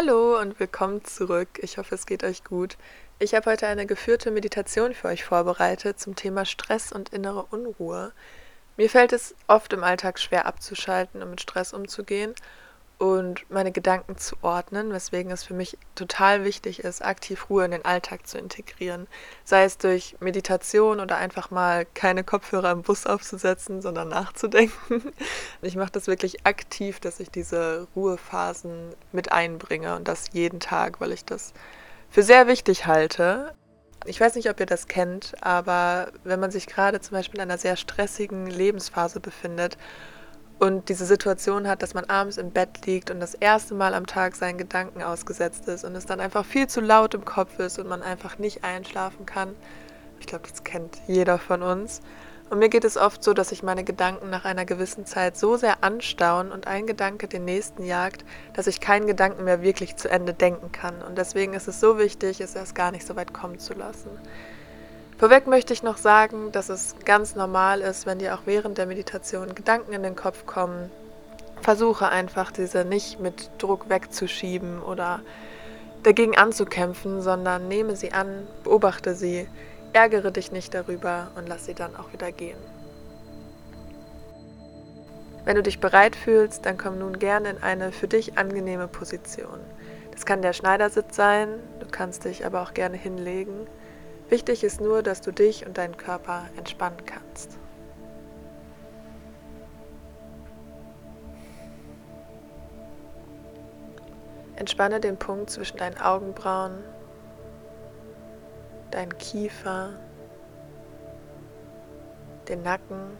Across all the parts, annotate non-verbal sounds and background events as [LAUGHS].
Hallo und willkommen zurück. Ich hoffe, es geht euch gut. Ich habe heute eine geführte Meditation für euch vorbereitet zum Thema Stress und innere Unruhe. Mir fällt es oft im Alltag schwer abzuschalten und mit Stress umzugehen und meine Gedanken zu ordnen, weswegen es für mich total wichtig ist, aktiv Ruhe in den Alltag zu integrieren. Sei es durch Meditation oder einfach mal keine Kopfhörer im Bus aufzusetzen, sondern nachzudenken. [LAUGHS] Ich mache das wirklich aktiv, dass ich diese Ruhephasen mit einbringe und das jeden Tag, weil ich das für sehr wichtig halte. Ich weiß nicht, ob ihr das kennt, aber wenn man sich gerade zum Beispiel in einer sehr stressigen Lebensphase befindet und diese Situation hat, dass man abends im Bett liegt und das erste Mal am Tag seinen Gedanken ausgesetzt ist und es dann einfach viel zu laut im Kopf ist und man einfach nicht einschlafen kann. Ich glaube, das kennt jeder von uns. Und mir geht es oft so, dass sich meine Gedanken nach einer gewissen Zeit so sehr anstauen und ein Gedanke den nächsten jagt, dass ich keinen Gedanken mehr wirklich zu Ende denken kann. Und deswegen ist es so wichtig, es erst gar nicht so weit kommen zu lassen. Vorweg möchte ich noch sagen, dass es ganz normal ist, wenn dir auch während der Meditation Gedanken in den Kopf kommen. Versuche einfach, diese nicht mit Druck wegzuschieben oder dagegen anzukämpfen, sondern nehme sie an, beobachte sie, ärgere dich nicht darüber und lass sie dann auch wieder gehen. Wenn du dich bereit fühlst, dann komm nun gerne in eine für dich angenehme Position. Das kann der Schneidersitz sein, du kannst dich aber auch gerne hinlegen Wichtig ist nur, dass du dich und deinen Körper entspannen kannst. Entspanne den Punkt zwischen deinen Augenbrauen, deinen Kiefer, den Nacken.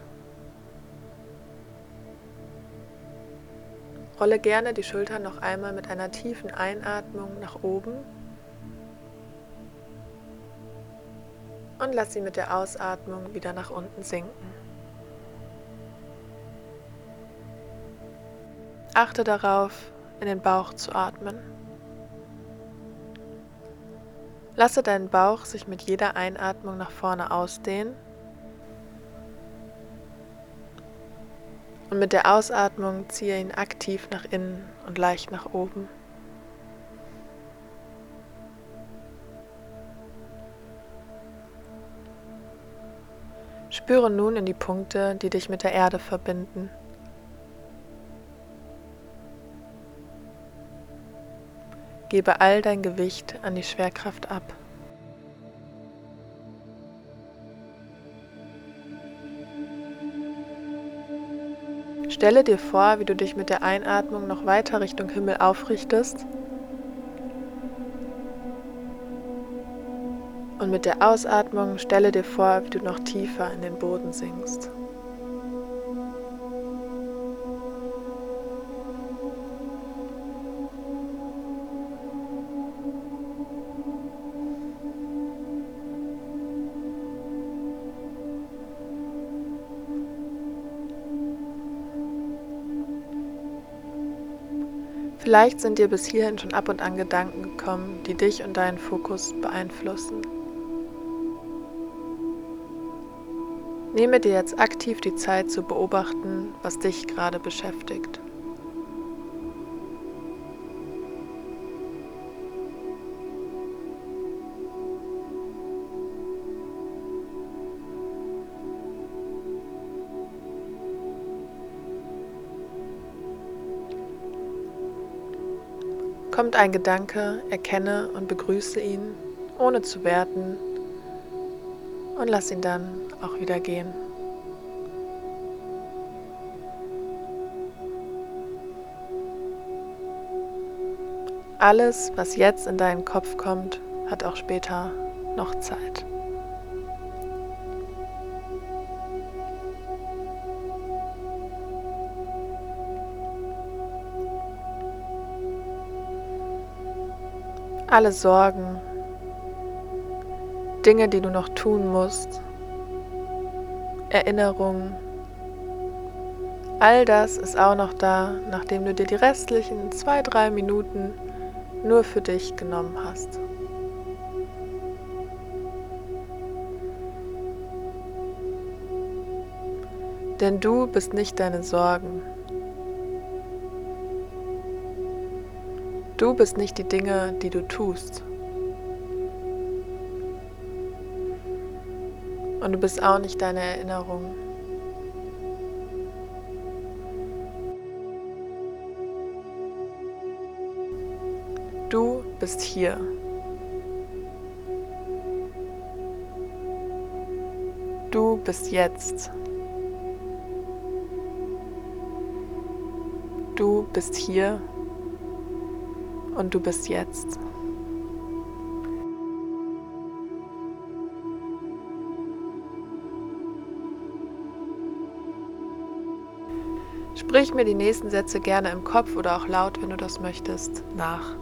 Rolle gerne die Schultern noch einmal mit einer tiefen Einatmung nach oben und lass sie mit der Ausatmung wieder nach unten sinken. Achte darauf, in den Bauch zu atmen. Lasse deinen Bauch sich mit jeder Einatmung nach vorne ausdehnen und mit der Ausatmung ziehe ihn aktiv nach innen und leicht nach oben. Spüre nun in die Punkte, die dich mit der Erde verbinden. Gebe all dein Gewicht an die Schwerkraft ab. Stelle dir vor, wie du dich mit der Einatmung noch weiter Richtung Himmel aufrichtest Und mit der Ausatmung stelle dir vor, wie du noch tiefer in den Boden sinkst. Vielleicht sind dir bis hierhin schon ab und an Gedanken gekommen, die dich und deinen Fokus beeinflussen. Nehme dir jetzt aktiv die Zeit zu beobachten, was dich gerade beschäftigt. Kommt ein Gedanke, erkenne und begrüße ihn, ohne zu werten, und lass ihn dann auch wieder gehen. Alles, was jetzt in deinen Kopf kommt, hat auch später noch Zeit. Alle Sorgen, Dinge, die du noch tun musst, Erinnerungen. All das ist auch noch da, nachdem du dir die restlichen zwei, drei Minuten nur für dich genommen hast. Denn du bist nicht deine Sorgen. Du bist nicht die Dinge, die du tust. Und du bist auch nicht deine Erinnerung. Du bist hier. Du bist jetzt. Du bist hier und du bist jetzt. Sprich mir die nächsten Sätze gerne im Kopf oder auch laut, wenn du das möchtest, nach.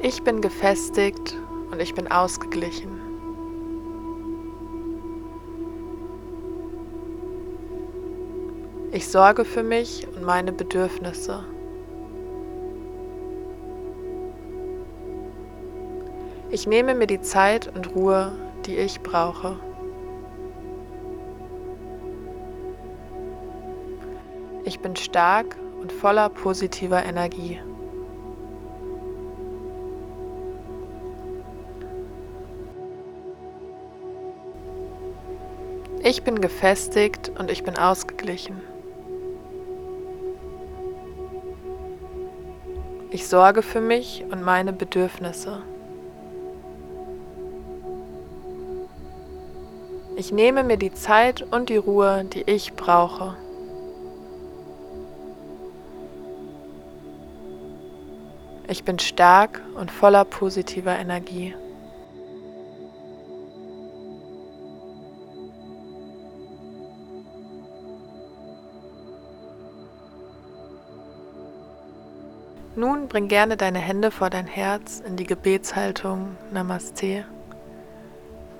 Ich bin gefestigt und ich bin ausgeglichen. Ich sorge für mich und meine Bedürfnisse. Ich nehme mir die Zeit und Ruhe, die ich brauche. Ich bin stark und voller positiver Energie. Ich bin gefestigt und ich bin ausgeglichen. Ich sorge für mich und meine Bedürfnisse. Ich nehme mir die Zeit und die Ruhe, die ich brauche. Ich bin stark und voller positiver Energie. Nun bring gerne deine Hände vor dein Herz in die Gebetshaltung Namaste.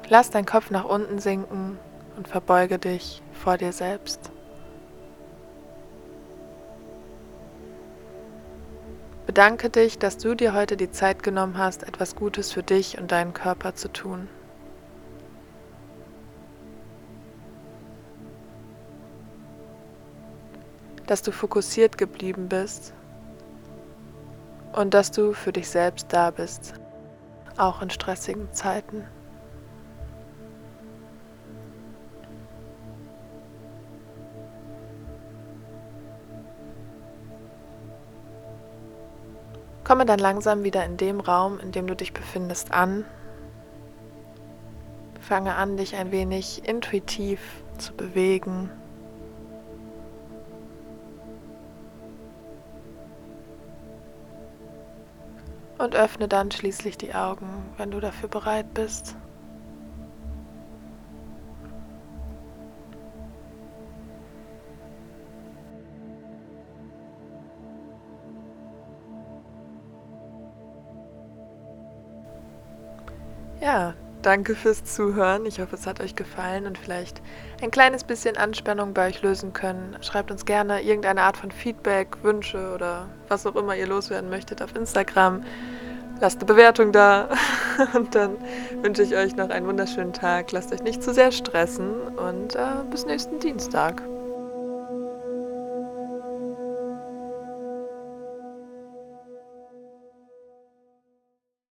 Lass deinen Kopf nach unten sinken und verbeuge dich vor dir selbst. Bedanke dich, dass du dir heute die Zeit genommen hast, etwas Gutes für dich und deinen Körper zu tun. Dass du fokussiert geblieben bist und dass du für dich selbst da bist, auch in stressigen Zeiten. Komme dann langsam wieder in dem Raum, in dem du dich befindest, an. Fange an, dich ein wenig intuitiv zu bewegen. und öffne dann schließlich die Augen, wenn du dafür bereit bist. Ja, danke fürs Zuhören. Ich hoffe, es hat euch gefallen und vielleicht ein kleines bisschen Anspannung bei euch lösen können. Schreibt uns gerne irgendeine Art von Feedback, Wünsche oder was auch immer ihr loswerden möchtet auf Instagram. Lasst eine Bewertung da [LAUGHS] und dann wünsche ich euch noch einen wunderschönen Tag. Lasst euch nicht zu sehr stressen und äh, bis nächsten Dienstag.